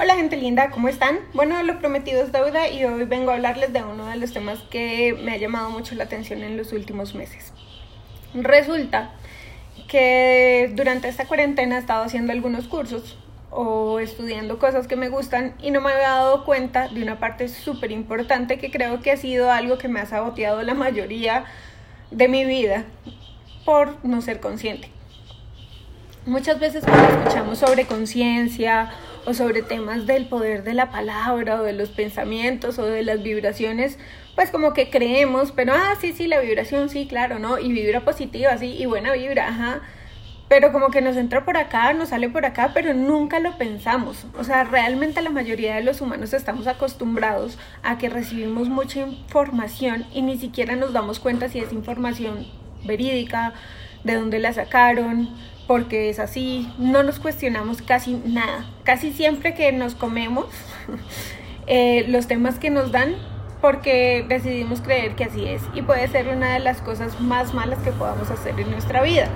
Hola gente linda, ¿cómo están? Bueno, lo prometido es deuda y hoy vengo a hablarles de uno de los temas que me ha llamado mucho la atención en los últimos meses. Resulta que durante esta cuarentena he estado haciendo algunos cursos o estudiando cosas que me gustan y no me había dado cuenta de una parte súper importante que creo que ha sido algo que me ha saboteado la mayoría de mi vida por no ser consciente. Muchas veces cuando escuchamos sobre conciencia o sobre temas del poder de la palabra o de los pensamientos o de las vibraciones, pues como que creemos, pero ah, sí, sí, la vibración, sí, claro, ¿no? Y vibra positiva, sí, y buena vibra, ajá. Pero como que nos entra por acá, nos sale por acá, pero nunca lo pensamos. O sea, realmente la mayoría de los humanos estamos acostumbrados a que recibimos mucha información y ni siquiera nos damos cuenta si es información verídica, de dónde la sacaron, porque es así, no nos cuestionamos casi nada. Casi siempre que nos comemos eh, los temas que nos dan porque decidimos creer que así es y puede ser una de las cosas más malas que podamos hacer en nuestra vida.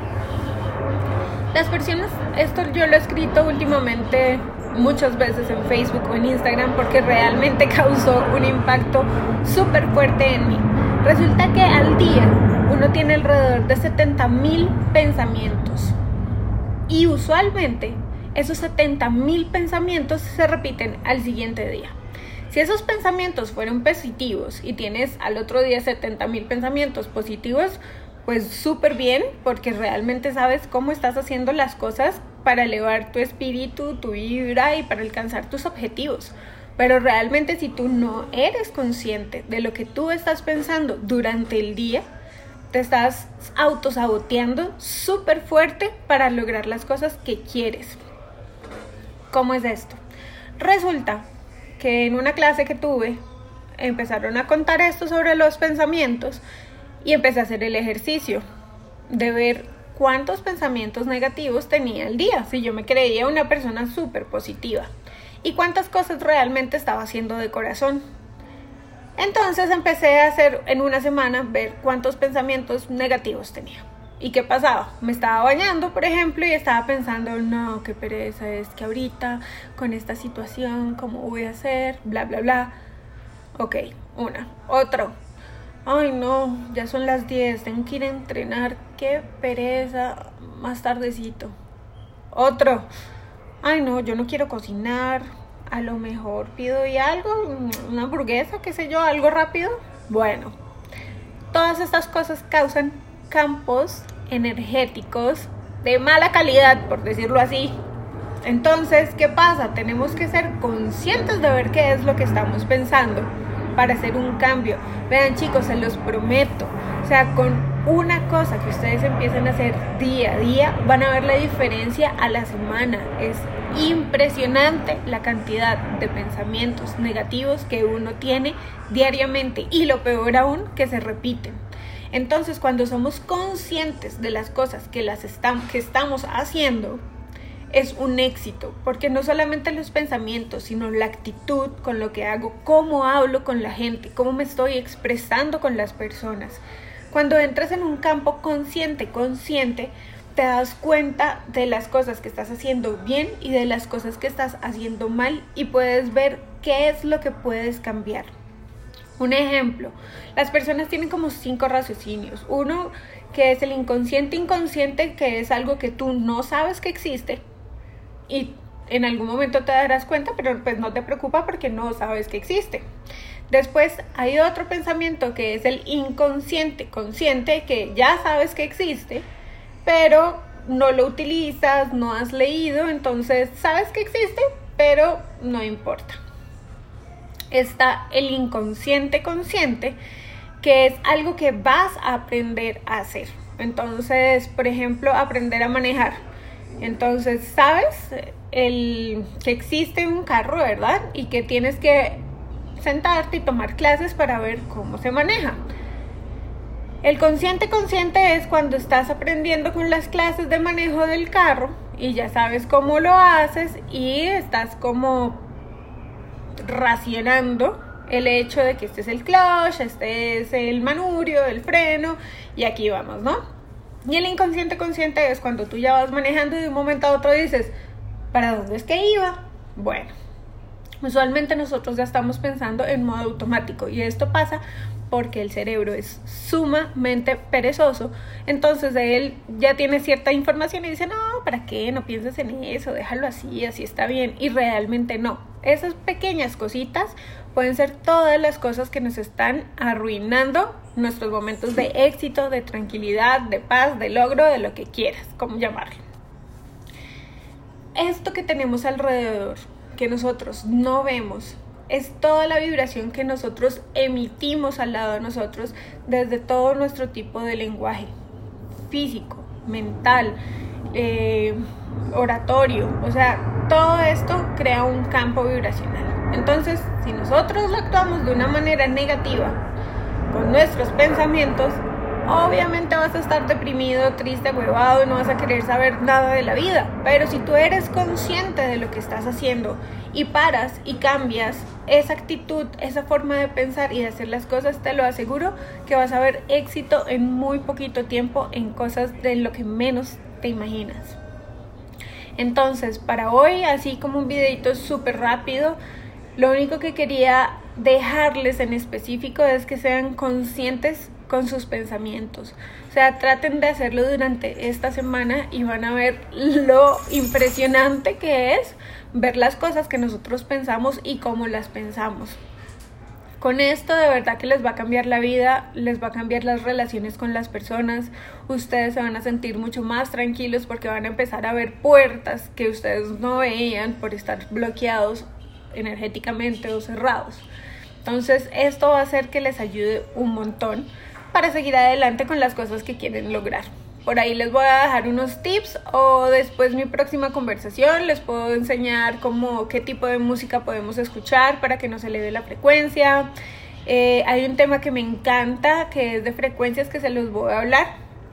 Las personas, esto yo lo he escrito últimamente muchas veces en Facebook o en Instagram porque realmente causó un impacto súper fuerte en mí. Resulta que al día uno tiene alrededor de 70 mil pensamientos y usualmente esos 70 mil pensamientos se repiten al siguiente día. Si esos pensamientos fueron positivos y tienes al otro día 70 mil pensamientos positivos, pues súper bien, porque realmente sabes cómo estás haciendo las cosas para elevar tu espíritu, tu vibra y para alcanzar tus objetivos. Pero realmente si tú no eres consciente de lo que tú estás pensando durante el día, te estás autosaboteando súper fuerte para lograr las cosas que quieres. ¿Cómo es esto? Resulta que en una clase que tuve empezaron a contar esto sobre los pensamientos y empecé a hacer el ejercicio de ver cuántos pensamientos negativos tenía el día, si yo me creía una persona súper positiva y cuántas cosas realmente estaba haciendo de corazón. Entonces empecé a hacer en una semana ver cuántos pensamientos negativos tenía. ¿Y qué pasaba? Me estaba bañando, por ejemplo, y estaba pensando, no, qué pereza es que ahorita con esta situación, ¿cómo voy a hacer? Bla, bla, bla. Ok, una. Otro. Ay, no, ya son las 10, tengo que ir a entrenar. Qué pereza, más tardecito. Otro. Ay, no, yo no quiero cocinar a lo mejor pido y algo, una hamburguesa, qué sé yo, algo rápido. Bueno, todas estas cosas causan campos energéticos de mala calidad, por decirlo así. Entonces, ¿qué pasa? Tenemos que ser conscientes de ver qué es lo que estamos pensando para hacer un cambio. Vean chicos, se los prometo. O sea, con una cosa que ustedes empiecen a hacer día a día, van a ver la diferencia a la semana. Es impresionante la cantidad de pensamientos negativos que uno tiene diariamente y lo peor aún que se repiten. Entonces, cuando somos conscientes de las cosas que, las que estamos haciendo, es un éxito, porque no solamente los pensamientos, sino la actitud con lo que hago, cómo hablo con la gente, cómo me estoy expresando con las personas. Cuando entras en un campo consciente, consciente, te das cuenta de las cosas que estás haciendo bien y de las cosas que estás haciendo mal y puedes ver qué es lo que puedes cambiar. Un ejemplo, las personas tienen como cinco raciocinios. Uno que es el inconsciente inconsciente, que es algo que tú no sabes que existe y en algún momento te darás cuenta, pero pues no te preocupa porque no sabes que existe. Después hay otro pensamiento que es el inconsciente consciente, que ya sabes que existe pero no lo utilizas, no has leído, entonces sabes que existe, pero no importa. Está el inconsciente consciente, que es algo que vas a aprender a hacer. Entonces, por ejemplo, aprender a manejar. Entonces, sabes el, que existe un carro, ¿verdad? Y que tienes que sentarte y tomar clases para ver cómo se maneja. El consciente consciente es cuando estás aprendiendo con las clases de manejo del carro y ya sabes cómo lo haces y estás como racionando el hecho de que este es el clutch, este es el manurio, el freno y aquí vamos, ¿no? Y el inconsciente consciente es cuando tú ya vas manejando y de un momento a otro dices, ¿para dónde es que iba? Bueno, Usualmente nosotros ya estamos pensando en modo automático y esto pasa porque el cerebro es sumamente perezoso. Entonces él ya tiene cierta información y dice, no, ¿para qué? No pienses en eso, déjalo así, así está bien. Y realmente no. Esas pequeñas cositas pueden ser todas las cosas que nos están arruinando nuestros momentos de éxito, de tranquilidad, de paz, de logro, de lo que quieras, como llamarlo. Esto que tenemos alrededor, que nosotros no vemos, es toda la vibración que nosotros emitimos al lado de nosotros desde todo nuestro tipo de lenguaje físico, mental, eh, oratorio, o sea, todo esto crea un campo vibracional. Entonces, si nosotros lo actuamos de una manera negativa con nuestros pensamientos, obviamente vas a estar deprimido, triste, huevado no vas a querer saber nada de la vida. Pero si tú eres consciente de lo que estás haciendo y paras y cambias esa actitud, esa forma de pensar y de hacer las cosas, te lo aseguro que vas a ver éxito en muy poquito tiempo en cosas de lo que menos te imaginas. Entonces, para hoy, así como un videito súper rápido, lo único que quería dejarles en específico es que sean conscientes con sus pensamientos. O sea, traten de hacerlo durante esta semana y van a ver lo impresionante que es ver las cosas que nosotros pensamos y cómo las pensamos. Con esto de verdad que les va a cambiar la vida, les va a cambiar las relaciones con las personas, ustedes se van a sentir mucho más tranquilos porque van a empezar a ver puertas que ustedes no veían por estar bloqueados energéticamente o cerrados. Entonces esto va a hacer que les ayude un montón para seguir adelante con las cosas que quieren lograr. Por ahí les voy a dejar unos tips o después mi próxima conversación les puedo enseñar cómo, qué tipo de música podemos escuchar para que no se eleve la frecuencia. Eh, hay un tema que me encanta que es de frecuencias que se los voy a hablar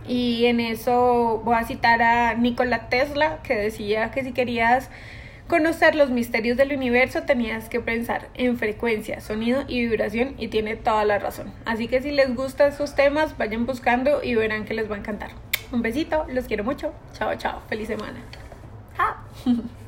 y en eso voy a citar a Nikola Tesla que decía que si querías conocer los misterios del universo tenías que pensar en frecuencia, sonido y vibración y tiene toda la razón. Así que si les gustan esos temas, vayan buscando y verán que les va a encantar. Un besito, los quiero mucho. Chao, chao. Feliz semana.